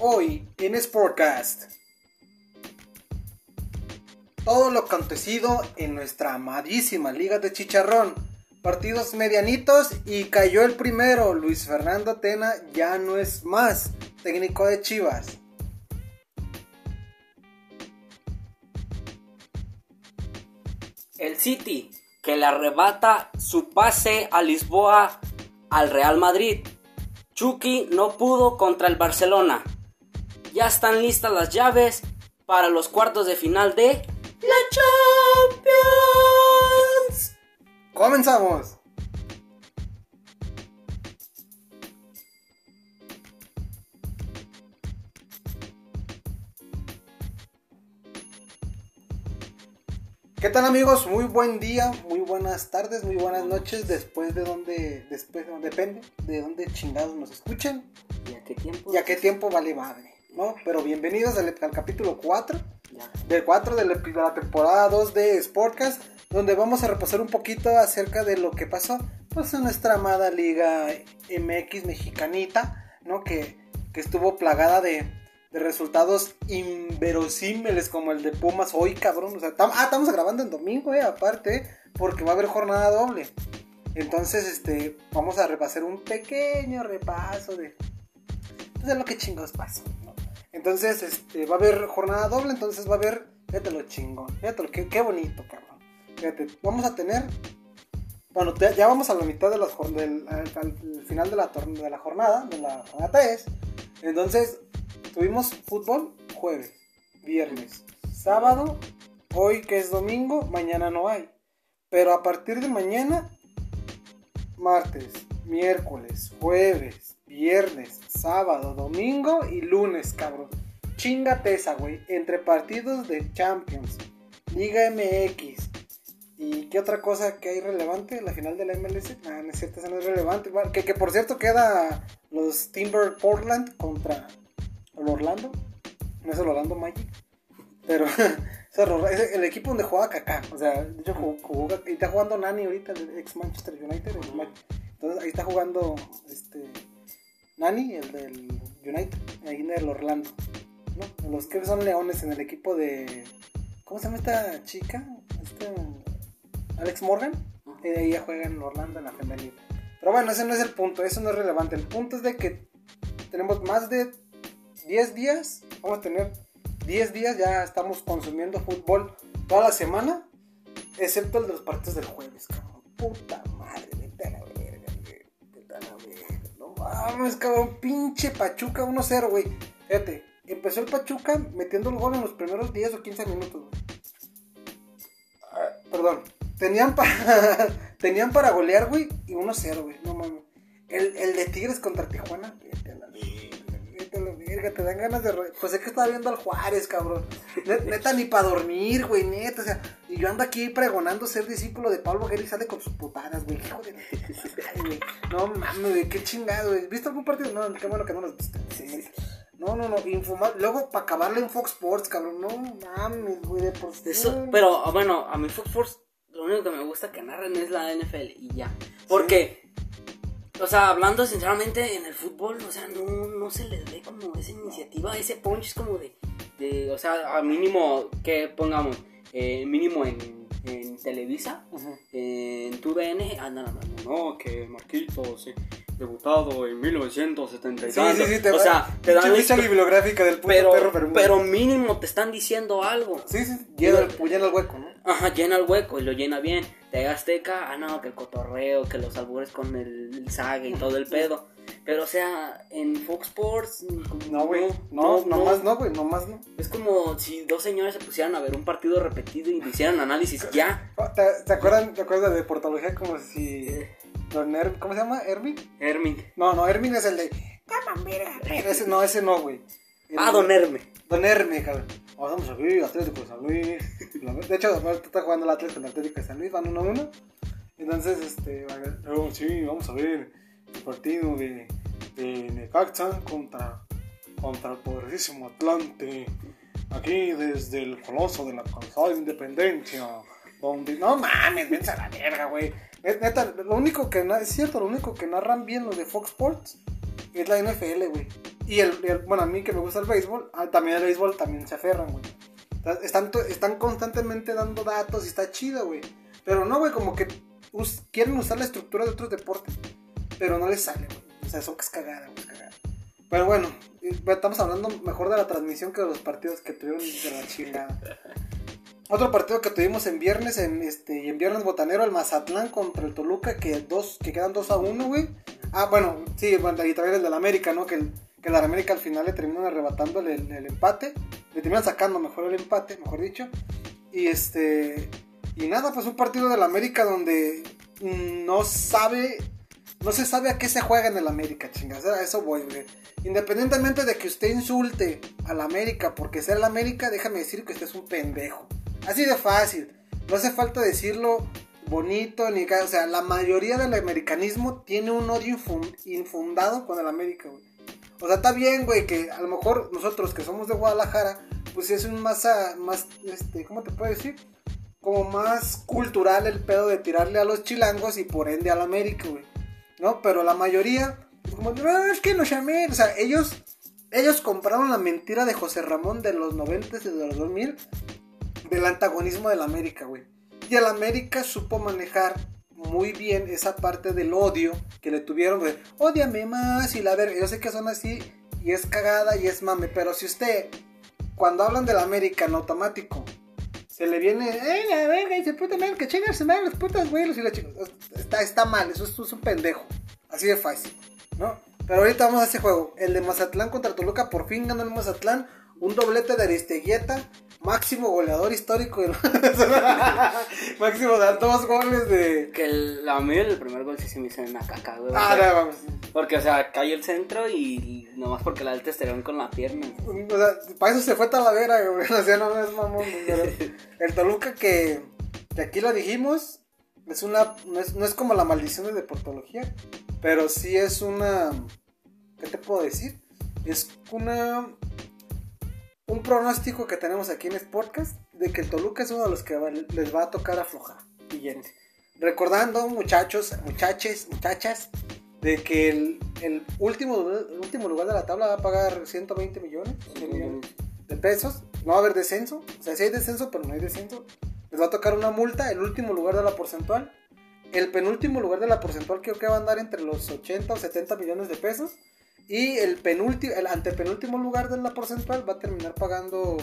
Hoy en Sportcast. Todo lo acontecido en nuestra amadísima Liga de Chicharrón. Partidos medianitos y cayó el primero. Luis Fernando Tena ya no es más técnico de Chivas. El City, que le arrebata su pase a Lisboa al Real Madrid. Chucky no pudo contra el Barcelona. Ya están listas las llaves para los cuartos de final de la Champions. ¡Comenzamos! ¿Qué tal amigos? Muy buen día, muy buenas tardes, muy buenas noches, después de donde, después de donde depende, de dónde chingados nos escuchen. ¿Y a qué tiempo? Y a qué tiempo vale madre, ¿no? Pero bienvenidos al, al capítulo 4, Ya. del 4 de la, de la temporada 2 de Sportcast, donde vamos a repasar un poquito acerca de lo que pasó, pues en nuestra amada liga MX mexicanita, ¿no? Que, que estuvo plagada de, de resultados inverosímiles como el de Pumas hoy, cabrón. O sea, tam- ah, estamos grabando en domingo, eh, aparte, porque va a haber jornada doble. Entonces, este, vamos a repasar un pequeño repaso de, pues, de lo que chingos pasó. Entonces, este, va a haber jornada doble, entonces va a haber, fíjate lo chingón, fíjate lo que, qué bonito, cabrón. Fíjate, vamos a tener, bueno, ya, vamos a la mitad de las del al, al final de la, de la jornada, de la jornada 3. Entonces, tuvimos fútbol jueves, viernes, sábado, hoy que es domingo, mañana no hay. Pero a partir de mañana, martes, miércoles, jueves, viernes, sábado, domingo y lunes, cabrón. Chingate esa, güey. Entre partidos de Champions, Liga MX. ¿Y qué otra cosa que hay relevante? La final de la MLS. Ah, no es cierto, no es relevante. Que, que por cierto queda los Timber Portland contra el Orlando. No es el Orlando Magic. Pero es el, equipo donde jugaba Kaká. O sea, de hecho jugó, jugó- está jugando Nani ahorita, el ex Manchester United. Entonces ahí está jugando este Nani, el del United, ahí en el Orlando. ¿no? Los que son leones en el equipo de. ¿Cómo se llama esta chica? Este, Alex Morgan. Eh, Ella juega en Orlando en la femenil. Pero bueno, ese no es el punto, eso no es relevante. El punto es de que tenemos más de 10 días. Vamos a tener 10 días, ya estamos consumiendo fútbol toda la semana. Excepto el de los partidos del jueves, cabrón. Puta madre, vete a la mames, cabrón. Pinche Pachuca 1-0, güey. Fíjate, empezó el Pachuca metiendo el gol en los primeros 10 o 15 minutos, güey. Ah, Perdón. Tenían para, tenían para golear, güey, y 1-0, güey. No mames. El, el de Tigres contra Tijuana, verga, te dan ganas de... Pues es que estaba viendo al Juárez, cabrón. Ne- Neta, ni para dormir, güey, neta. O sea, y yo ando aquí pregonando ser discípulo de Pablo Guerra y sale con sus putadas, güey. Hijo de la madre, güey. No mames, güey, qué chingado, güey. ¿Viste algún partido? No, qué bueno que no los viste. No, no, no, infumar. Luego, para acabarle en Fox Sports, cabrón. No mames, güey, de por sí. Eso, pero ah, bueno, a mi Fox Sports lo único que me gusta que narren es la NFL y ya. Porque, o sea, hablando sinceramente en el fútbol, o sea, no, no se les ve como esa iniciativa, ese punch es como de, de o sea, a mínimo que pongamos, eh, mínimo en, en Televisa, en TUDN, andan hablando, no, que Marquitos, sí, debutado en 1970 y Sí, tanto. sí, sí, te o sea, te dan esto- bibliográfica del puto pero, perro, pero, pero mínimo te están diciendo algo. Sí, sí, llena el, llena el hueco, ¿no? Ajá, llena el hueco y lo llena bien. De Azteca, ah, no, que el cotorreo, que los albures con el, el saga y todo el pedo. Pero, o sea, en Fox Sports. como No, güey. No, nomás no, güey, nomás no. Es como si dos señores se pusieran a ver un partido repetido y hicieran análisis ya. ¿Te, te acuerdan, ¿Te acuerdas de portología como si Don Er- ¿Cómo se llama? ¿Hermin? Hermin. No, no, Hermin es el de. Ese no, ese no, güey. Ah, Don Herme. Don Herme, cabrón. Vamos a ver, Atlético de San Luis. De hecho, ahorita está jugando el Atlético de San Luis, van 1-1. Entonces, este, oh, sí, vamos a ver el partido de, de Necaxa contra, contra el poderosísimo Atlante. Aquí desde el coloso de la calzada de Independencia. Donde, no mames, vence la verga, güey. Net- Neta, lo único que es cierto, lo único que narran bien los de Fox Sports es la NFL, güey. Y el, bueno, a mí que me gusta el béisbol, ah, también el béisbol también se aferran, güey. Están, están constantemente dando datos y está chido, güey. Pero no, güey, como que quieren usar la estructura de otros deportes, pero no les sale, güey. O sea, eso que es cagada, güey, es cagada. Pero bueno, eh, estamos hablando mejor de la transmisión que de los partidos que tuvieron de la chingada. Otro partido que tuvimos en viernes, en este, y en viernes botanero, el Mazatlán contra el Toluca, que dos, que quedan 2 a 1, güey. Ah, bueno, sí, bueno, y también el del América, ¿no? Que el, que el América al final le terminan arrebatando el, el- el empate. Le terminan sacando mejor el empate, mejor dicho. Y este. Y nada, pues un partido del América donde mm, no sabe. No se sabe a qué se juega en el América, chingas. A eso voy, güey. Independientemente de que usted insulte al América porque sea el América, déjame decir que usted es un pendejo. Así de fácil. No hace falta decirlo bonito ni O sea, la mayoría del americanismo tiene un odio infun- infundado con el América, güey. O sea, está bien, güey, que a lo mejor nosotros que somos de Guadalajara, pues es un más, ah, más, este, ¿cómo te puedo decir? Como más cultural el pedo de tirarle a los chilangos y por ende al América, güey. ¿No? Pero la mayoría, como, no, es que los llamé. O sea, ellos, ellos compraron la mentira de José Ramón de los 90 y de los 2000 del antagonismo del América, güey. Y el América supo manejar muy bien esa parte del odio que le tuvieron, güey. Ódiame más y la verga. Yo sé que son así y es cagada y es mame, pero si usted, cuando hablan del América en automático, se le viene, ¡eh, la verga! Y se puta madre, que chingarse mal los putas güeyes y la chica. Está, está mal, eso es, es un pendejo. Así de fácil, ¿no? Pero ahorita vamos a ese juego. El de Mazatlán contra Toluca, por fin ganó el Mazatlán. Un doblete de Aristeguieta, máximo goleador histórico. máximo de dos goles de. Que el, a mí el primer gol sí se me hizo una caca, güey. Ah, no, vamos. Porque, o sea, cayó el centro y nomás porque la alta estirón con la pierna. O sea, para eso se fue Talavera, güey. O sea, no es mamón. pero el Toluca que, que aquí lo dijimos, es una, no es, no es como la maldición de deportología, pero sí es una, ¿qué te puedo decir? Es una, un pronóstico que tenemos aquí en Sportcast de que el Toluca es uno de los que va- les va a tocar aflojar. Siguiente. Recordando, muchachos, muchaches, muchachas, de que el, el último, el último lugar de la tabla va a pagar 120 millones, 100 millones de pesos. No va a haber descenso. O sea, sí hay descenso, pero no hay descenso. Les va a tocar una multa. El último lugar de la porcentual. El penúltimo lugar de la porcentual creo que va a andar entre los 80 o 70 millones de pesos. Y el penúltimo, el antepenúltimo lugar de la porcentual va a terminar pagando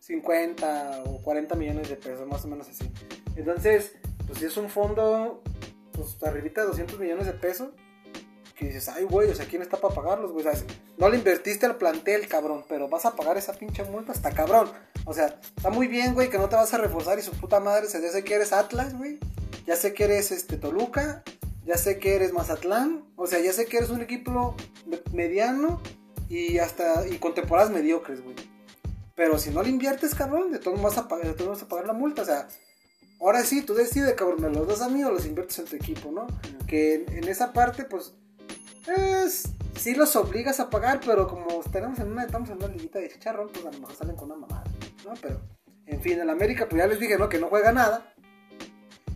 50 o 40 millones de pesos, más o menos así. Entonces, pues si es un fondo, pues arribita de 200 millones de pesos, que dices, ay, güey, o sea, ¿quién está para pagarlos, güey? O sea, no le invertiste al plantel, cabrón, pero vas a pagar esa pinche multa hasta cabrón. O sea, está muy bien, güey, que no te vas a reforzar y su puta madre, o sea, ya sé que eres Atlas, güey, ya sé que eres este Toluca, ya sé que eres Mazatlán, o sea, ya sé que eres un equipo me- mediano y hasta y con temporadas mediocres, güey. Pero si no le inviertes, cabrón, de modos vas a pagar, de modos vas a pagar la multa, o sea, ahora sí, tú decides, cabrón, me los das a mí o los inviertes en tu equipo, ¿no? Que en, en esa parte, pues, es, sí los obligas a pagar, pero como tenemos en una, estamos en una liguita de chicharrón, pues a lo mejor salen con una mamada, ¿no? Pero, en fin, el América, pues ya les dije, ¿no? Que no juega nada.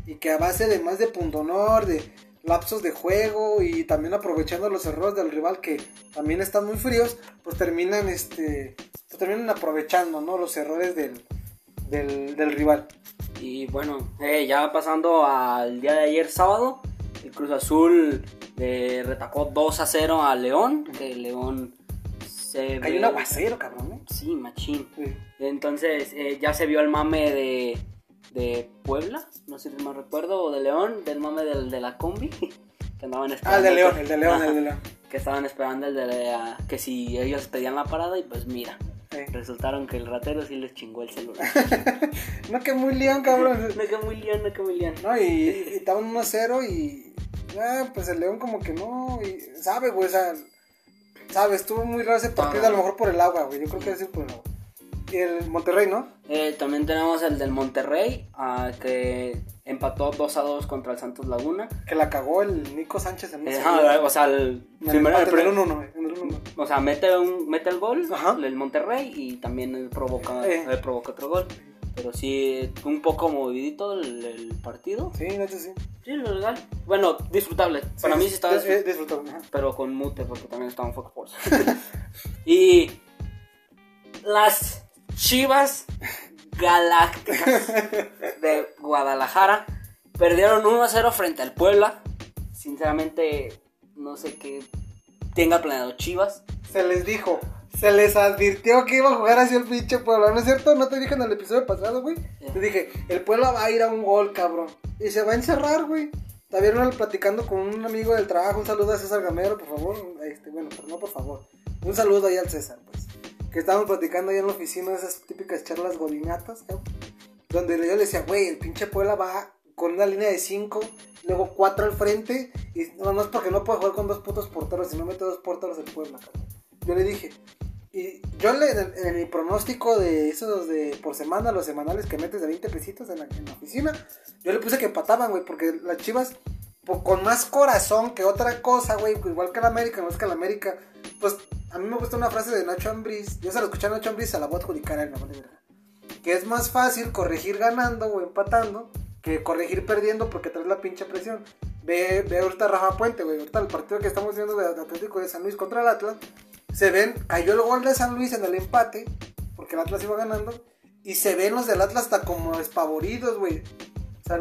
Y que a base de más de pundonor, de lapsos de juego y también aprovechando los errores del rival que también están muy fríos, pues terminan, este, pues terminan aprovechando, ¿no? Los errores del, del, del rival. Y bueno, eh, ya pasando al día de ayer sábado, el Cruz Azul le retacó 2 a 0 a León, que León se Hay ve- un aguacero, cabrón, ¿eh? Sí, machín. Sí. Entonces eh, ya se vio el mame de, de Puebla, no sé si mal recuerdo, o de León, del mame del, de la combi, que andaban Ah, esperando. el de León, el de León, Ajá, el de León. Que estaban esperando el de la- que si ellos pedían la parada y pues mira, Sí. resultaron que el ratero sí les chingó el celular. No, que muy león, cabrón. no que muy león, no que muy león. No, y, y estaban 1-0 y. ah, pues el León como que no. Y, sabe, güey, o sea. Sabe, estuvo muy raro ese partido, Ah. a lo mejor por el agua, güey. Yo creo que es por el agua. El Monterrey, ¿no? Eh, también tenemos el del Monterrey, ah, que empató 2 a 2 contra el Santos Laguna. Que la cagó el Nico Sánchez en Eh, o sea, el, En primero- el en el prim- 1-1, güey, en el 1-1. o sea, mete, un, mete el gol, Ajá. el Monterrey, y también provoca, Eh. él provoca otro gol. Pero sí, un poco movidito el, el partido. Sí, no sé sí. Sí, lo legal. Bueno, disfrutable. Para mí sí estaba Eh, disfrutable. pero con mute porque también estaba en Fox Sports. y las Chivas Galácticas de Guadalajara perdieron 1-0 frente al Puebla. Sinceramente, no sé qué tenga planeado Chivas. Se les dijo, se les advirtió que iba a jugar así el pinche Puebla, ¿no es cierto? ¿No te dije en el episodio pasado, güey? Te dije, el Puebla va a ir a un gol, cabrón. Y se va a encerrar, güey. Uno platicando con un amigo del trabajo, un saludo a César Gamero, por favor. Este, bueno, pero no por favor. Un saludo ahí al César, pues. Que estábamos platicando ahí en la oficina esas típicas charlas golinatas, cabrón. Donde yo le decía, güey, el pinche Puebla va con una línea de 5, luego 4 al frente, y no, no es porque no puede jugar con dos putos porteros, si no mete dos porteros el Puebla. Yo le dije, y yo le, en, en mi pronóstico de esos de por semana, los semanales que metes de 20 pesitos en la, en la oficina, yo le puse que empataban, güey, porque las chivas, con más corazón que otra cosa, güey, igual que la América, no es que la América, pues a mí me gusta una frase de Nacho Ambriz, yo se la escuché a Nacho Ambriz, se la voy a adjudicar a él, vale verga. Que es más fácil corregir ganando o empatando que corregir perdiendo porque traes la pinche presión. Ve, ve ahorita Rafa Puente, güey. Ahorita el partido que estamos viendo de Atlético de San Luis contra el Atlas. Se ven, cayó el gol de San Luis en el empate, porque el Atlas iba ganando. Y se ven los del Atlas hasta como despavoridos, güey. O sea,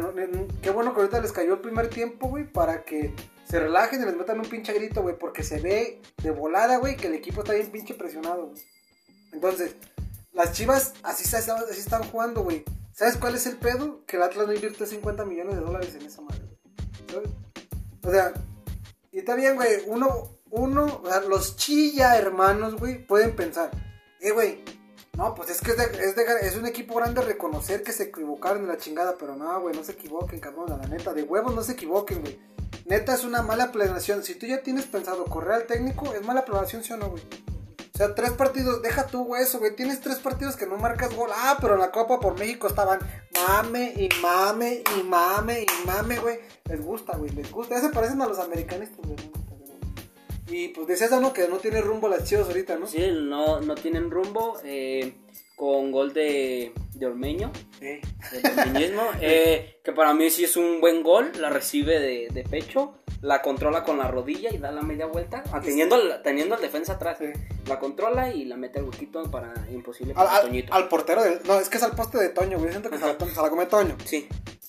qué bueno que ahorita les cayó el primer tiempo, güey, para que se relajen y les metan un pinche grito, güey. Porque se ve de volada, güey, que el equipo está bien pinche presionado. Entonces, las chivas así, están jugando, güey. ¿Sabes cuál es el pedo? Que el Atlas no invierte 50 millones de dólares en esa madre, güey. O sea, y está bien, güey. Uno, uno, o sea, los chilla hermanos, güey, pueden pensar, eh, güey, no, pues es que es, un equipo grande reconocer que se equivocaron en la chingada, pero no, güey, no se equivoquen, cabrón, la neta, de huevos no se equivoquen, güey. Neta es una mala planeación. Si tú ya tienes pensado correr al técnico, es mala planeación, ¿sí o no, güey? O sea, tres partidos, deja tú, güey, eso, güey. Tienes tres partidos que no marcas gol. Ah, pero en la Copa por México estaban mame y mame y mame y mame, güey. Les gusta, güey, les gusta. Ya se parecen a los americanistas, güey. Y pues decías uno que no tiene rumbo las chivas ahorita, ¿no? Sí, no, no tienen rumbo. eh, con gol de, de Ormeño, Sí. eh, que para mí sí es un buen gol. La recibe de, de pecho, la controla con la rodilla y da la media vuelta. ah, Teniendo, al- teniendo al defensa atrás. Sí. La controla y la mete al huequito para imposible Al, para al- Toñito. al portero del. No, es que es al poste de Toño, güey. Siento que se la, se la come Toño. Sí,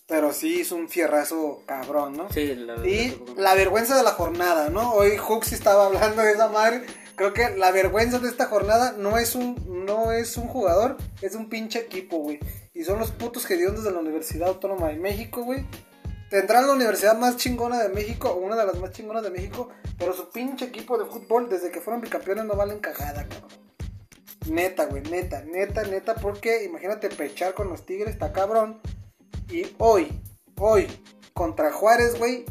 Pero sí es un fierrazo cabrón, ¿no? sí. La, Y la vergüenza de la jornada, ¿no? Hoy Huxi estaba hablando de esa madre. Creo que la vergüenza de esta jornada no es un, no es un jugador, es un pinche equipo, güey. Y son los putos hediondos de la Universidad Autónoma de México, güey. Tendrán la universidad más chingona de México, o una de las más chingonas de México, pero su pinche equipo de fútbol, desde que fueron bicampeones, no valen cagada, cabrón. Neta, güey, neta, neta, neta, porque imagínate pechar con los Tigres, está cabrón. Y hoy, hoy, contra Juárez, güey,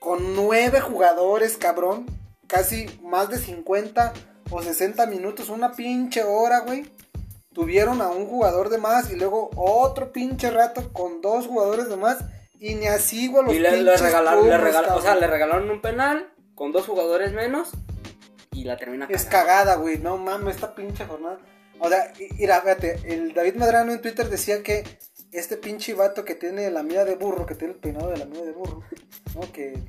con nueve jugadores, cabrón, casi más de 50 o 60 minutos, una pinche hora, güey. Tuvieron a un jugador de más y luego otro pinche rato con dos jugadores de más. Y ni así, güey, los Y le, regalaron, le o sea, le regalaron un penal con dos jugadores menos y la termina Es cagando. cagada, güey. No mames, esta pinche jornada. O sea, mira, fíjate, el David Medrano en Twitter decía que este pinche vato que tiene la mía de burro, que tiene el peinado de la mía de burro, ¿no? Que,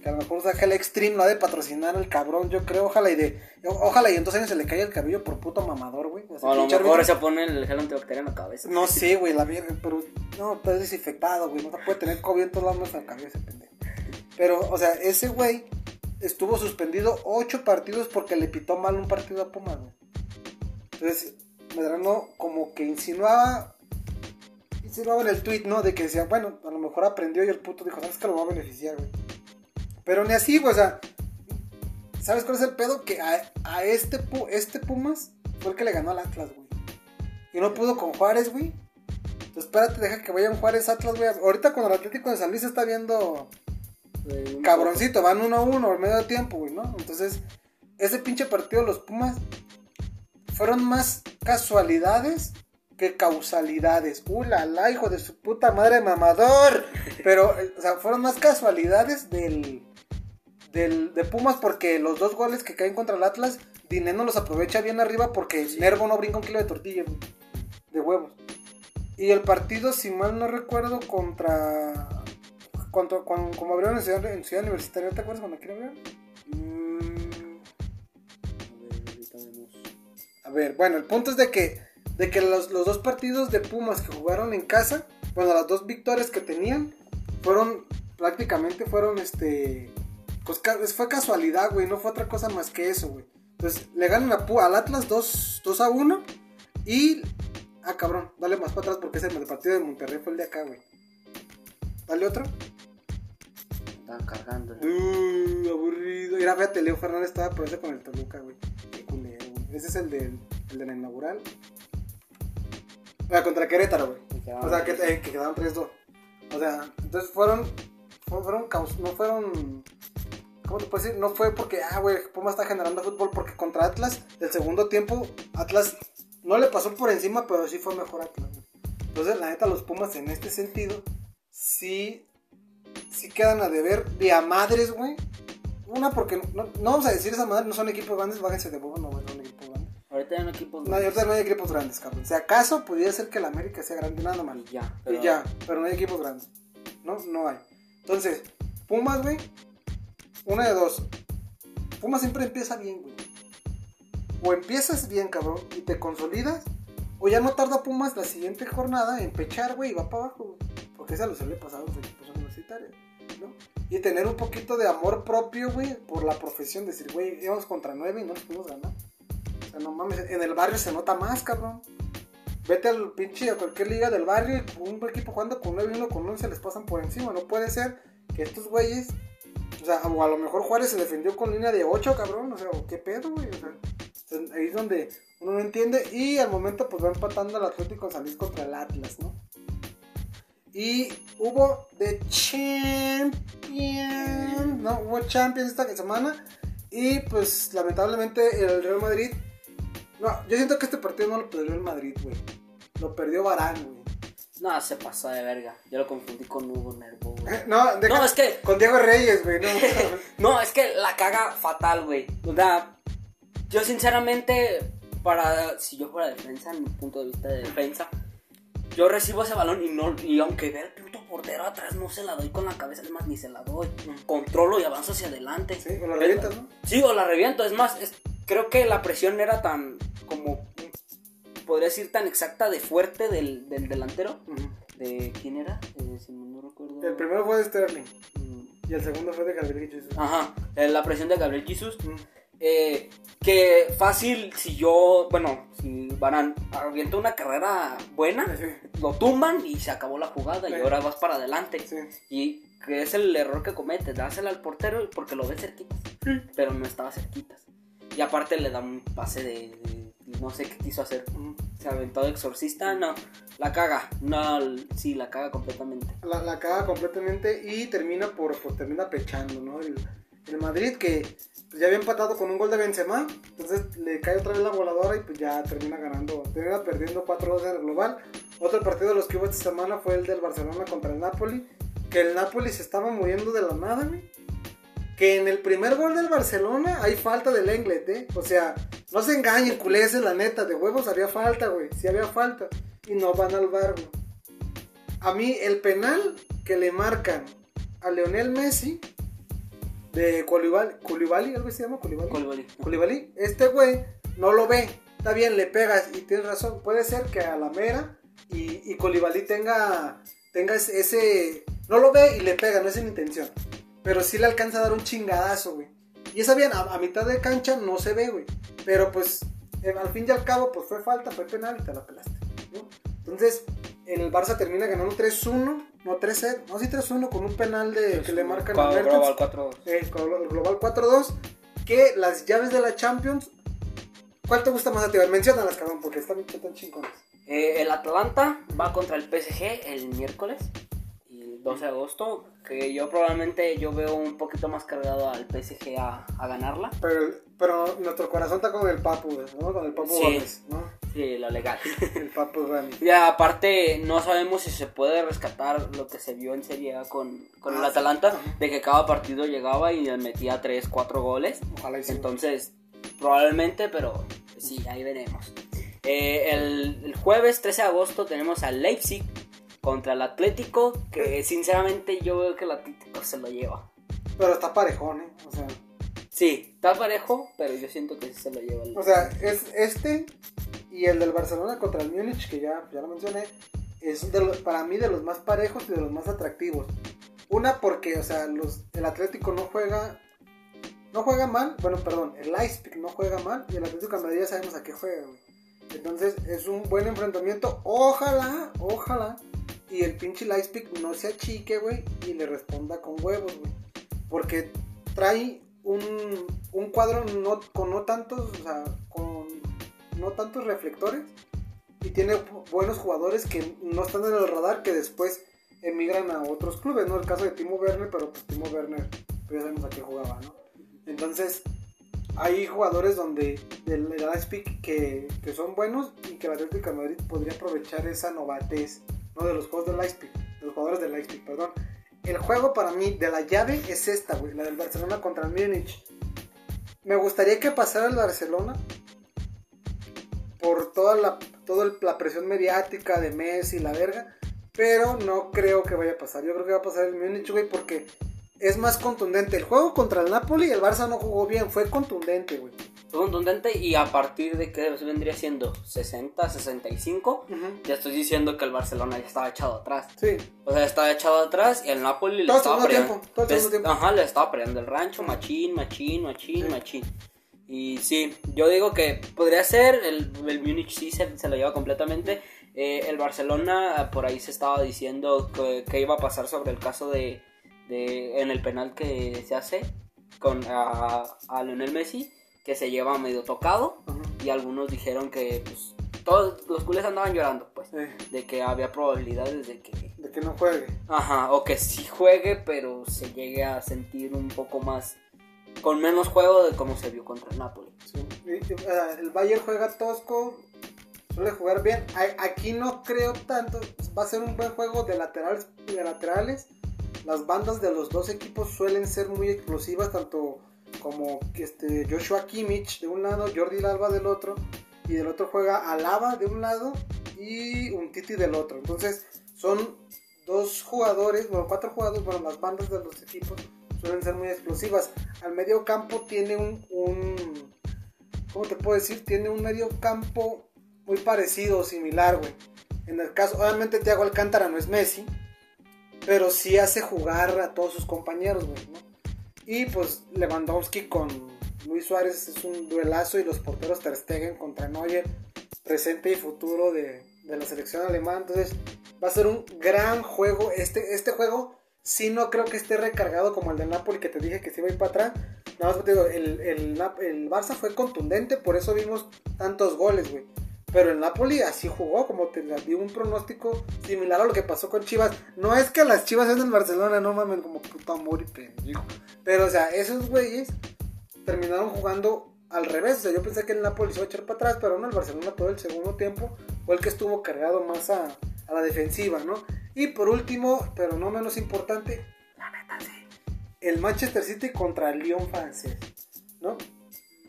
que a lo mejor saca el Extreme, lo ha de patrocinar el cabrón, yo creo. Ojalá y de. Ojalá y en dos años se le caiga el cabello por puto mamador, güey. O sea, O a lo mejor se pone el gel antibacteriano en la cabeza. No sé, güey, la verga, pero no, está desinfectado, güey. No se puede tener COVID en todos lados la cabeza, ese pendejo. Pero, o sea, ese güey estuvo suspendido ocho partidos porque le pitó mal un partido a Pumas, güey. Entonces, Medrano como que insinuaba, insinuaba en el tweet, ¿no? De que decía, bueno, a lo mejor aprendió y el puto dijo, ¿sabes que lo va a beneficiar, güey? Pero ni así, güey, o sea, ¿sabes cuál es el pedo? Que a, a este, Pu- este Pumas fue el que le ganó al Atlas, güey. Y no pudo con Juárez, güey. Entonces, espérate, deja que vayan Juárez Atlas, güey. Ahorita con el Atlético de San Luis se está viendo cabroncito, van uno a uno al medio tiempo, güey, ¿no? Entonces, ese pinche partido, los Pumas, fueron más casualidades que causalidades. ¡Uh, la, la, hijo de su puta madre mamador! Pero, o sea, fueron más casualidades del, del, de Pumas porque los dos goles que caen contra el Atlas, Dineno los aprovecha bien arriba porque Nervo no brinca un kilo de tortilla, güey, de huevos. Y el partido, si mal no recuerdo, contra. contra cuando, como abrieron en Ciudad, en Ciudad Universitaria, ¿te acuerdas cuando aquí lo abrieron? Mm. A ver, bueno, el punto es de que, de que los, los dos partidos de Pumas que jugaron en casa, bueno, las dos victorias que tenían, fueron prácticamente fueron este. Pues fue casualidad, güey, no fue otra cosa más que eso, güey. Entonces, le ganan a al Atlas 2, 2 a 1 y. Ah, cabrón, dale más para atrás porque ese el partido de Monterrey fue el de acá, güey. Dale otro. Están cargando. Uh, aburrido. Mira, fíjate, Leo Fernández estaba por eso con el Toluca, güey. Qué culero, güey. Ese es el, del, el de la inaugural. Ah, contra Querétaro, güey. O sea, que, eh, que quedaron 3-2. O sea, entonces fueron. Fueron, fueron no fueron. ¿Cómo te puedo decir? No fue porque, ah, güey, Pumas está generando fútbol. Porque contra Atlas, el segundo tiempo, Atlas no le pasó por encima, pero sí fue mejor Atlas. Entonces, la neta, los Pumas en este sentido, sí. Sí quedan a deber de a madres, güey. Una, porque no, no vamos a decir esa madre, no son equipos grandes, bájense de bobo, no, güey, son equipos grandes. Ahorita hay un equipo. No, ahorita no hay equipos grandes, cabrón. Si acaso pudiera ser que el América sea grande, nada más. Y ya. Y ya, pero no hay equipos grandes. No, no hay. Entonces, Pumas, güey. Una de dos. Pumas siempre empieza bien, güey. O empiezas bien, cabrón, y te consolidas. O ya no tarda Pumas la siguiente jornada en pechar, güey, y va para abajo, güey. Porque eso lo suele pasar a los equipos universitarios, ¿no? Y tener un poquito de amor propio, güey, por la profesión. Decir, güey, íbamos contra nueve y no nos pudimos ganar. O sea, no mames, en el barrio se nota más, cabrón. Vete al pinche a cualquier liga del barrio y un equipo jugando con 9 y uno con 11 les pasan por encima. No puede ser que estos güeyes. O sea, a lo mejor Juárez se defendió con línea de 8, cabrón. O sea, ¿qué pedo, güey? O sea, ahí es donde uno no entiende. Y al momento, pues va empatando el Atlético San Luis contra el Atlas, ¿no? Y hubo The Champions. No, hubo Champions esta semana. Y pues, lamentablemente, el Real Madrid. No, yo siento que este partido no lo perdió el Madrid, güey. Lo perdió Barán, güey. No, se pasó de verga. Yo lo confundí con Hugo Nervo, güey. Eh, No, deja- No, es que. con Diego Reyes, güey. No, No, es que la caga fatal, güey. O sea, yo sinceramente, para. Si yo fuera defensa, en mi punto de vista de defensa, yo recibo ese balón y no. Y aunque vea el puto portero atrás, no se la doy con la cabeza, es más, ni se la doy. Controlo y avanzo hacia adelante. sí, con la revientas, ¿no? Sí, o la reviento. Es más, es- creo que la presión era tan. como. Podría decir tan exacta de fuerte del, del delantero. ¿De quién era? Eh, si no recuerdo. El primero fue de Sterling. Mm, Y el segundo fue de Gabriel Jesus. Ajá, eh, la presión de Gabriel Jesus. Mm. Eh, que fácil, si yo, bueno, si Barán avienta una carrera buena, Sí, lo tumban y se acabó la jugada y ahora vas para adelante. sí. Y que es el error que comete, dársela al portero porque lo ve cerquitas, pero no estaba cerquitas. Y aparte le da un pase de, de- no sé qué quiso hacer. Mm. Se aventó de exorcista, no, la caga, no, sí, la caga completamente. La, caga completamente y termina por, termina pechando, ¿no? El, el Madrid que pues, ya había empatado con un gol de Benzema, entonces le cae otra vez la voladora y pues ya termina ganando, termina perdiendo 4-2 en el global. Otro partido de los que hubo esta semana fue el del Barcelona contra el Napoli, que el Napoli se estaba muriendo de la nada, güey. Que en el primer gol del Barcelona hay falta del Englet, ¿eh? O sea, no se engañen, culés, la neta, de huevos había falta, güey. Sí había falta. Y no van al bar, güey. A mí el penal que le marcan a Leonel Messi de Colibali, Colibali algo se llama Colibali. Colibali. Koulibaly, este güey no lo ve. Está bien, le pegas y tienes razón. Puede ser que a la mera y, y Koulibaly tenga, tenga ese, ese- No lo ve y le pega, no es sin intención. Pero sí le alcanza a dar un chingadazo, güey. Y esa bien, a, a mitad de cancha no se ve, güey. Pero pues, eh, al fin y al cabo, pues fue falta, fue penal y te la pelaste. ¿no? Entonces, el Barça termina ganando 3-1. No, 3-0. No, sí 3-1 con un penal de, que le marcan a Mertens. Global 4 Eh, con el Global 4-2. Que las llaves de la Champions. ¿Cuál te gusta más a ti? Menciónalas, cabrón, porque están, están chingones. Eh, el Atlanta va contra el PSG el miércoles, y 12 de agosto, que yo probablemente yo veo un poquito más cargado al PSG a, a ganarla. Pero, pero nuestro corazón está con el Papu, ¿no? Con el Papu Sí. Gómez, ¿no? Sí, lo legal. El Papu Rami. y aparte, no sabemos si se puede rescatar lo que se vio en Serie A con, con el Ah, Atalanta, de que cada partido llegaba y metía 3, 4 goles. Ojalá y sí. Entonces, probablemente, pero sí, ahí veremos. Eh, el, el jueves 13 de agosto tenemos al Leipzig contra el Atlético, que sinceramente yo veo que el Atlético se lo lleva. Pero está parejón, ¿eh? O sea, Sí, está parejo, pero yo siento que sí se lo lleva el o sea, es este y el del Barcelona contra el Múnich, que ya, ya lo mencioné, es de los- para mí de los más parejos y de los más atractivos. Una porque, o sea, los, el Atlético no juega no juega mal, bueno, perdón, el Leipzig no juega mal y el Atlético de Madrid ya sabemos a qué juega, güey. Entonces es un buen enfrentamiento. Ojalá, ojalá. Y el pinche Leipzig no se achique, güey, y le responda con huevos, güey. Porque trae un, un cuadro no, con no tantos, o sea, con no tantos reflectores. Y tiene bu- buenos jugadores que no están en el radar, que después emigran a otros clubes, ¿no? El caso de Timo Werner, pero pues Timo Werner, pues ya sabemos a qué jugaba, ¿no? Entonces, hay jugadores donde del Leipzig que, que son buenos y que el Atlético de Madrid podría aprovechar esa novatez, ¿no? De los juegos del Leipzig, de los jugadores del Leipzig, perdón. El juego para mí de la llave es esta, güey, la del Barcelona contra el Múnich. Me gustaría que pasara el Barcelona por toda la, toda la presión mediática de Messi la verga, pero no creo que vaya a pasar. Yo creo que va a pasar el Múnich, güey, porque es más contundente. El juego contra el Napoli, el Barça no jugó bien, fue contundente, güey. Fue contundente y a partir de que vendría siendo 60, 65, Ujú. ya estoy diciendo que el Barcelona ya estaba echado atrás. Sí, O sea, estaba echado atrás y el Napoli le Todo el estaba tiempo, todo les- tiempo. Ajá, le estaba peleando el rancho, machín, machín, machín, Sí. machín. Y sí, yo digo que podría ser, el, el Múnich sí se, se lo lleva completamente. Eh, el Barcelona, por ahí se estaba diciendo que, que iba a pasar sobre el caso de, de en el penal que se hace con a, a Lionel Messi, que se lleva medio tocado. Y algunos dijeron que pues, todos los culés andaban llorando, pues, de que había probabilidades de que de que no juegue. Ajá, o que sí juegue, pero se llegue a sentir un poco más. con menos juego de como se vio contra el Napoli. Sí. El Bayern juega tosco, suele jugar bien. Aquí no creo tanto. Va a ser un buen juego de laterales. De laterales. Las bandas de los dos equipos suelen ser muy explosivas, tanto como este Joshua Kimmich de un lado, Jordi Alba del otro, y del otro juega Alaba de un lado y un Titi del otro. Entonces son dos jugadores, bueno, cuatro jugadores, bueno, las bandas de los equipos suelen ser muy explosivas. Al medio campo tiene un, ¿cómo te puedo decir? Tiene un medio campo muy parecido similar, güey. En el caso, obviamente Thiago Alcántara no es Messi, pero sí hace jugar a todos sus compañeros, güey, ¿no? Y pues Lewandowski con Luis Suárez es un duelazo y los porteros Ter Stegen contra Neuer, presente y futuro de, de la selección alemana. Entonces va a ser un gran juego. Este, este juego sí no creo que esté recargado como el del Napoli que te dije que se iba a ir para atrás. Nada más te digo, el, el, el Barça fue contundente, por eso vimos tantos goles, güey. Pero el Napoli así jugó, como te di un pronóstico similar a lo que pasó con Chivas. No es que las Chivas sean del Barcelona, no mames, como puto amor y. Pero, o sea, esos güeyes terminaron jugando al revés. O sea, yo pensé que el Napoli se iba a echar para atrás, pero no, el Barcelona todo el segundo tiempo fue el que estuvo cargado más a, a la defensiva, ¿no? Y por último, pero no menos importante, la neta sí, el Manchester City contra el Lyon francés, ¿no?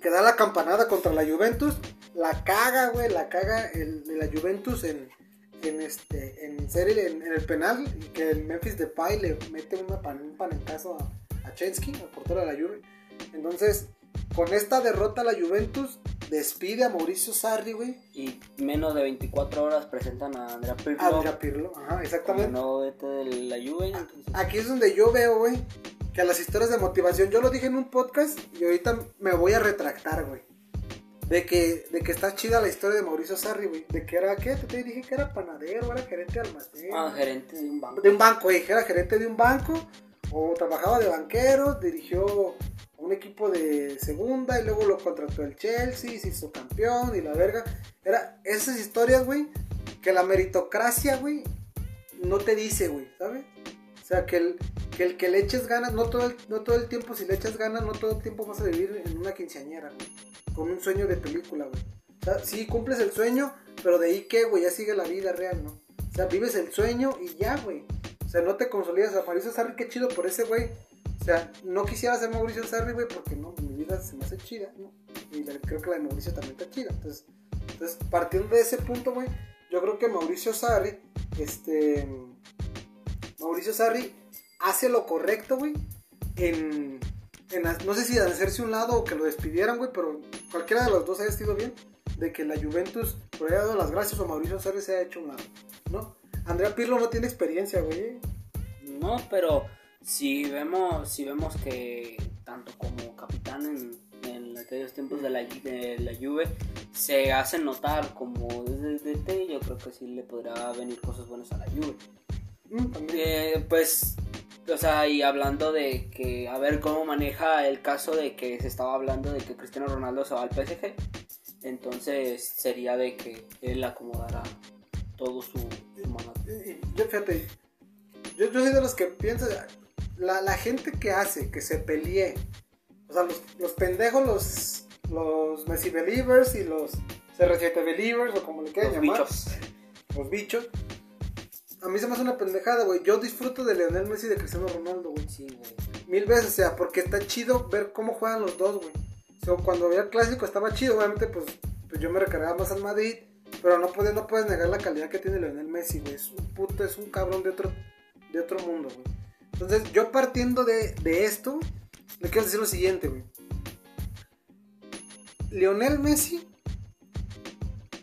Que da la campanada contra la Juventus, la caga, güey, la caga el, la Juventus en, en este en serie en, en el penal y que el Memphis Depay le mete una pan, un panentazo a, a Chensky, al portero de la Juve. Entonces, con esta derrota la Juventus despide a Mauricio Sarri, güey. Y menos de 24 horas presentan a Andrea Pirlo. A Andrea Pirlo, ajá, exactamente. DT de la Juve. entonces- Aquí es donde yo veo, güey, que a las historias de motivación, yo lo dije en un podcast y ahorita me voy a retractar, güey. De que, de que está chida la historia de Mauricio Sarri, güey. De que era, ¿qué? Te dije que era panadero, era gerente de almacén. Ah, gerente de un banco. De un banco, güey. Era gerente de un banco. O trabajaba de banquero, dirigió un equipo de segunda y luego lo contrató el Chelsea, se hizo campeón y la verga. Era esas historias, güey, que la meritocracia, güey, no te dice, güey, ¿sabes? O sea, que el, que el que le eches ganas, no todo, el, no todo el tiempo, si le echas ganas, no todo el tiempo vas a vivir en una quinceañera, güey. Con un sueño de película, güey. O sea, sí cumples el sueño, pero de ahí que, güey, ya sigue la vida real, ¿no? O sea, vives el sueño y ya, güey. O sea, no te consolidas. A Mauricio Sarri, qué chido por ese, güey. O sea, no quisiera ser Mauricio Sarri, güey, porque no, mi vida se me hace chida, ¿no? Y creo que la de Mauricio también está chida. Entonces, Entonces, partiendo de ese punto, güey, yo creo que Mauricio Sarri, este. Mauricio Sarri hace lo correcto, güey, en, en. No sé si hacerse un lado o que lo despidieran, güey, pero cualquiera de los dos haya sido bien, de que la Juventus por haya dado las gracias o Mauricio Sarri se haya hecho un lado, ¿no? Andrea Pirlo no tiene experiencia, güey. No, pero si vemos, si vemos que tanto como capitán en, en aquellos tiempos de la, de la Juve se hacen notar como desde DT, yo creo que sí le podrá venir cosas buenas a la Juve. Mm. Eh, pues, o sea, y hablando de que, a ver cómo maneja el caso de que se estaba hablando de que Cristiano Ronaldo se va al PSG, entonces sería de que él acomodara todo su, su mano. Y- y Yo, fíjate, yo, yo soy de los que piensan, la, la gente que hace que se pelee, o sea, los, los pendejos, los, los Messi Believers y los CR7 Believers, o como le quieran Los llamar, bichos. los bichos, a mí se me hace una pendejada, güey. Yo disfruto de Lionel Messi y de Cristiano Ronaldo, güey. Sí, güey. Mil veces, o sea, porque está chido ver cómo juegan los dos, güey. O sea, cuando veía el clásico estaba chido, obviamente, pues, pues yo me recargaba más al Madrid, pero no puedes, no puedes negar la calidad que tiene Lionel Messi, güey. Es un puto, es un cabrón de otro, de otro mundo, güey. Entonces, yo partiendo de, de esto, le quiero decir lo siguiente, güey. Lionel Messi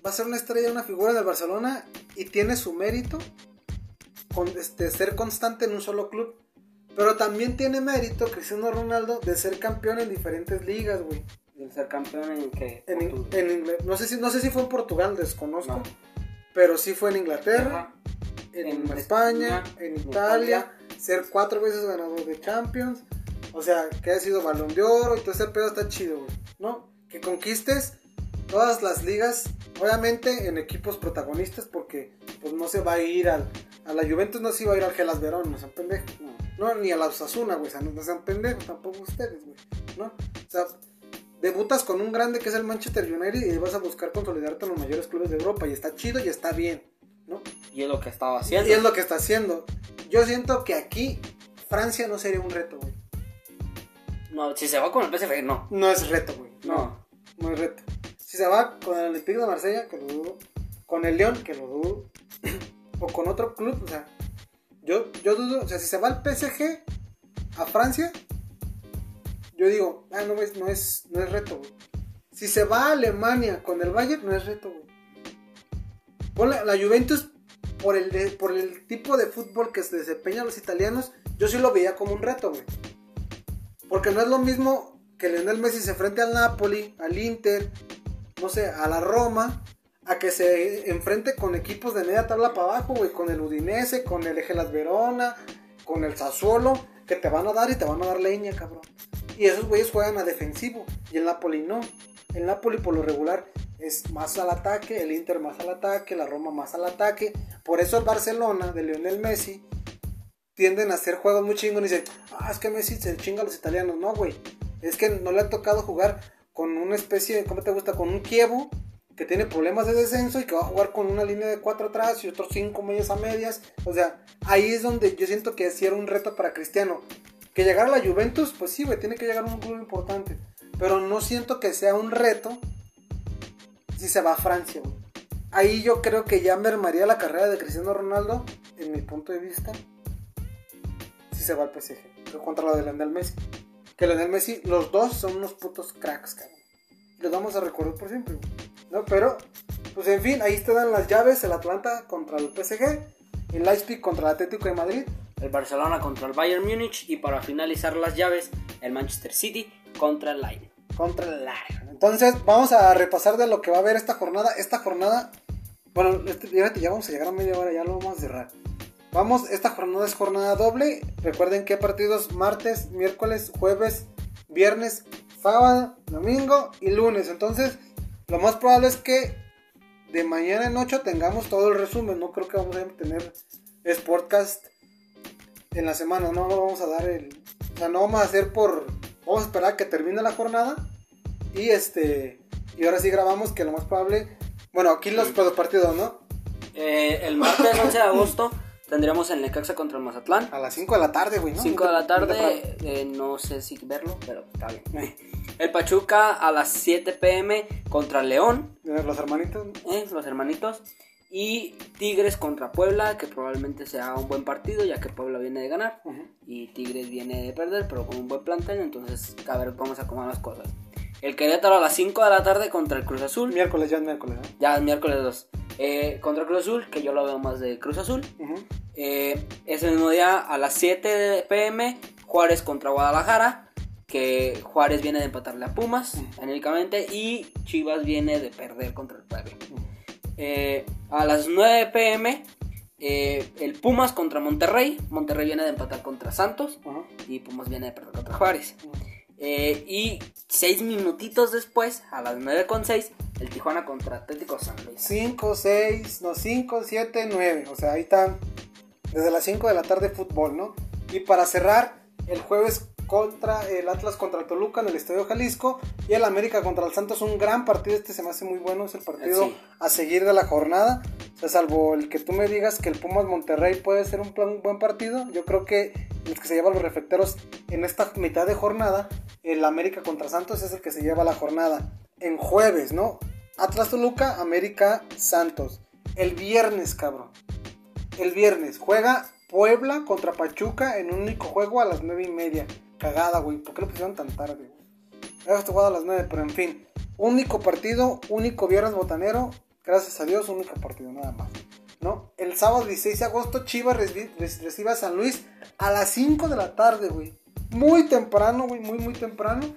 va a ser una estrella, una figura del Barcelona y tiene su mérito este, ser constante en un solo club. Pero también tiene mérito Cristiano Ronaldo de ser campeón en diferentes ligas, güey. El ser campeón en que En, in- en Ingle- no, sé si, no sé si fue en Portugal, desconozco. No. Pero sí fue en Inglaterra, en, En España, España, en Italia, ser cuatro veces ganador de Champions. O sea, que haya sido balón de oro y todo ese pedo está chido, güey. ¿No? Que conquistes todas las ligas, obviamente en equipos protagonistas, porque pues no se va a ir al, a la Juventus, no se iba a ir al Gelas Verón, no sean pendejos. No. No, ni a la Osasuna, güey, o sea, no, sean pendejos, tampoco ustedes, güey, ¿no? O sea, debutas con un grande que es el Manchester United y vas a buscar consolidarte en los mayores clubes de Europa y está chido y está bien, ¿no? Y es lo que estaba haciendo. Y es lo que está haciendo. Yo siento que aquí Francia no sería un reto, güey. No, si se va con el PSG, no. No es reto, güey. No, No. no es reto. Si se va con el Olympique de Marsella, que lo dudo. Con el León, que lo dudo. O con otro club, o sea, yo, yo dudo. O sea, si se va al PSG a Francia, yo digo, ah, no es, no es, no es reto. Si se va a Alemania con el Bayern, no es reto, güey. La Juventus, por el, por el tipo de fútbol que se desempeñan los italianos, yo sí lo veía como un reto, güey. Porque no es lo mismo que Lionel Messi se enfrente al Napoli, al Inter, no sé, a la Roma, a que se enfrente con equipos de media tabla para abajo, güey, con el Udinese, con el Egelas Verona, con el Sassuolo, que te van a dar y te van a dar leña, cabrón. Y esos güeyes juegan a defensivo, y el Napoli no. El Napoli por lo regular es más al ataque, el Inter más al ataque, la Roma más al ataque. Por eso el Barcelona de Lionel Messi tienden a hacer juegos muy chingones y dicen, ah, es que Messi se chinga a los italianos. No, güey. Es que no le ha tocado jugar con una especie, ¿cómo te gusta? Con un Kievo que tiene problemas de descenso y que va a jugar con una línea de cuatro atrás y otros cinco medias a medias. O sea, ahí es donde yo siento que sí era un reto para Cristiano. Que llegar a la Juventus, pues sí, güey, tiene que llegar a un club importante. Pero no siento que sea un reto si se va a Francia, güey. Ahí yo creo que ya mermaría la carrera de Cristiano Ronaldo, en mi punto de vista, si se va al PSG. Contra la de Lionel Messi. Que Lionel Messi, los dos son unos putos cracks, cabrón. Los vamos a recordar por siempre, güey. ¿No? Pero, pues en fin, ahí están las llaves, el Atlanta contra el PSG, el Leipzig contra el Atlético de Madrid. El Barcelona contra el Bayern Múnich y para finalizar las llaves, el Manchester City contra el Lyon. contra el Lion. Entonces, vamos a repasar de lo que va a haber esta jornada. Esta jornada, bueno, este, ya vamos a llegar a media hora, ya lo vamos a cerrar. Vamos, esta jornada es jornada doble. Recuerden que partidos martes, miércoles, jueves, viernes, sábado, domingo y lunes. Entonces, lo más probable es que de mañana en 8 tengamos todo el resumen. No creo que vamos a tener Sportcast en la semana. No vamos a dar el. O sea, no vamos a hacer por. Vamos a esperar a que termine la jornada. Y este. Y ahora sí grabamos que lo más probable. Bueno, aquí los, Sí. los partidos, ¿no? Eh, el martes 11 de agosto tendríamos el Necaxa contra el Mazatlán. A las 5 de la tarde, güey, ¿no? 5 de la tarde, eh, no sé si verlo, pero está bien. El Pachuca a las 7 pm contra León. Los hermanitos. Eh, los hermanitos. Y Tigres contra Puebla, que probablemente sea un buen partido, ya que Puebla viene de ganar. Y Tigres viene de perder, pero con un buen plantel. Entonces, a ver, vamos a acomodar las cosas. El Querétaro a las 5 de la tarde contra el Cruz Azul. Miércoles, ya es miércoles. Ya es miércoles 2. Eh, contra el Cruz Azul, que yo lo veo más de Cruz Azul. Eh, ese mismo día a las 7 pm, Juárez contra Guadalajara. Que Juárez viene de empatarle a Pumas, uh y Chivas viene de perder contra el Puebla. Eh, a las 9 pm, el Pumas contra Monterrey. Monterrey viene de empatar contra Santos y Pumas viene de perder contra Juárez. y 6 minutitos después, a las 9 con 6, el Tijuana contra Atlético San Luis. 5, 6, no, 5, 7, 9. O sea, ahí están desde las 5 de la tarde fútbol, ¿no? Y para cerrar, el jueves contra el Atlas contra el Toluca en el Estadio Jalisco y el América contra el Santos, un gran partido, este se me hace muy bueno, es el partido a seguir de la jornada, o sea, salvo el que tú me digas que el Pumas Monterrey puede ser un, buen partido, yo creo que el que se lleva los reflecteros en esta mitad de jornada, el América contra Santos es el que se lleva la jornada. En jueves, ¿no? Atlas Toluca, América Santos, el viernes, cabrón. El viernes juega Puebla contra Pachuca en un único juego a las 9 y media. Cagada, güey. ¿Por qué lo pusieron tan tarde, güey? jugado a las 9, pero en fin. Único partido, único viernes botanero. Gracias a Dios, único partido, nada más. ¿No? El sábado 16 de agosto, Chivas recibe a San Luis a las 5 de la tarde, güey. Muy temprano, güey, muy, muy temprano.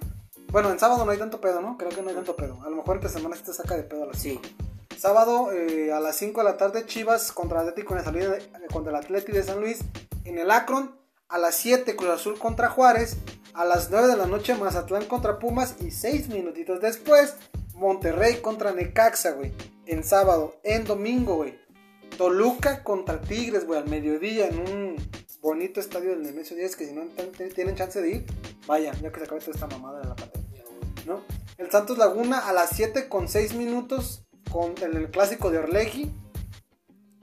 Bueno, en sábado no hay tanto pedo, ¿no? Creo que no hay tanto pedo. A lo mejor entre semanas te saca de pedo a las 5. Sí. Sábado eh, a las 5 de la tarde, Chivas contra el Atlético en la salida contra el Atlético de San Luis. En el Akron, a las 7 Cruz Azul contra Juárez. A las 9 de la noche, Mazatlán contra Pumas. Y 6 minutitos después, Monterrey contra Necaxa, güey. En sábado. En domingo, güey. Toluca contra Tigres, güey, al mediodía en un bonito estadio del Nemesio 10 que si no tienen chance de ir, vayan, ya que se acabe toda esta mamada de la pandemia, ¿no? El Santos Laguna a las 7 con 6 minutos con, en el clásico de Orlegui.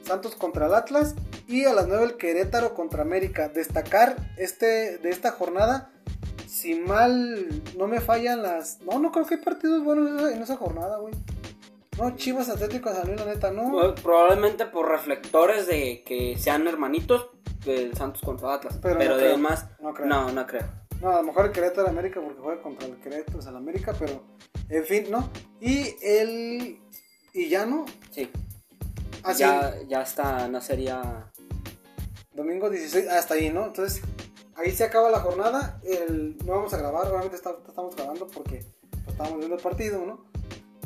Santos contra el Atlas. Y a las 9 el Querétaro contra América. Destacar este, de esta jornada. Si mal no me fallan las. No, no creo que hay partidos buenos en esa, jornada, güey. No, Chivas Atlético de la neta, no. Probablemente por reflectores de que sean hermanitos del Santos contra Atlas. Pero, de además, no creo. No, no creo. No, a lo mejor el Querétaro América porque juega contra el Querétaro, es el América, pero en fin, ¿no? Y el ¿Y ya no? Sí. Ah, ya, ya está, no sería. Domingo 16, hasta ahí, ¿no? Entonces, ahí se acaba la jornada. El, no vamos a grabar, obviamente estamos grabando porque estamos viendo el partido, ¿no?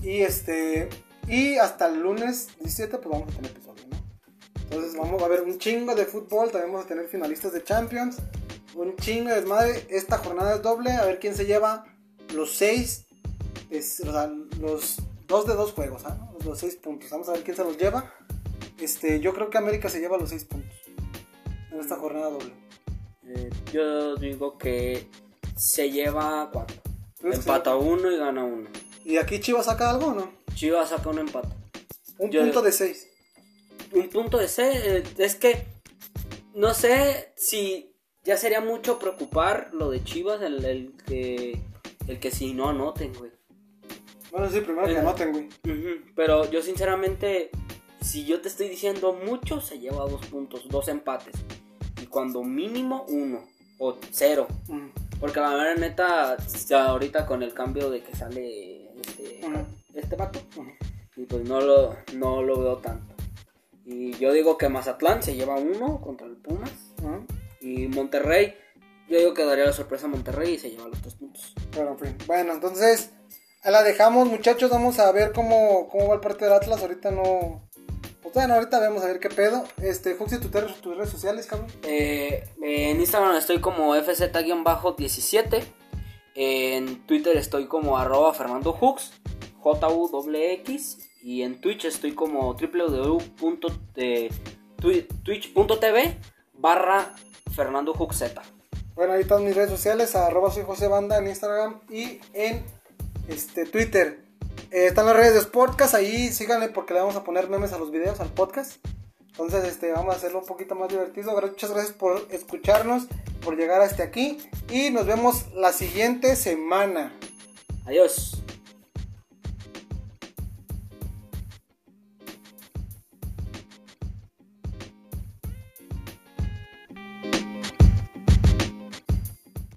Y este. Y hasta el lunes 17, pues vamos a tener episodio, ¿no? Entonces, vamos a ver un chingo de fútbol. También vamos a tener finalistas de Champions. Un chingo de desmadre. Esta jornada es doble. A ver quién se lleva los seis. Es, o sea, los dos de dos juegos, ¿ah? Los seis puntos. Vamos a ver quién se los lleva. Este, yo creo que América se lleva los seis puntos en esta jornada doble. Eh, yo digo que se lleva cuatro. Empata uno y gana uno. ¿Y aquí Chivas saca algo o no? Chivas saca un empate. Un punto de seis. Un punto de seis. Eh, es que no sé si ya sería mucho preocupar lo de Chivas, el, el que el que si no anoten, güey. Bueno, sí, primero que anoten, güey. Pero yo sinceramente, si yo te estoy diciendo mucho, se lleva dos puntos, dos empates. Y cuando mínimo uno o cero. Porque la verdad, neta, ahorita con el cambio de que sale este, este vato, y pues no lo, no lo veo tanto. Y yo digo que Mazatlán se lleva uno contra el Pumas. Y Monterrey, yo digo que daría la sorpresa a Monterrey y se lleva los tres puntos. Pero en fin. Bueno, entonces la dejamos, muchachos. Vamos a ver cómo, cómo va el partido del Atlas. Ahorita no. Pues bueno, ahorita vemos a ver qué pedo. Este, Juxi, ¿tus redes sociales, cabrón? Eh, en Instagram estoy como FZ-17. En Twitter estoy como arroba Fernando Hux, J-U-X. Y en Twitch estoy como www.twitch.tv barra Fernando Bueno, ahí están mis redes sociales, arroba soy José Banda en Instagram y en este, Twitter. Eh, están las redes de Sportcast, ahí síganle porque le vamos a poner memes a los videos, al podcast. Entonces, este, vamos a hacerlo un poquito más divertido. Muchas gracias por escucharnos, por llegar hasta aquí. Y nos vemos la siguiente semana. Adiós.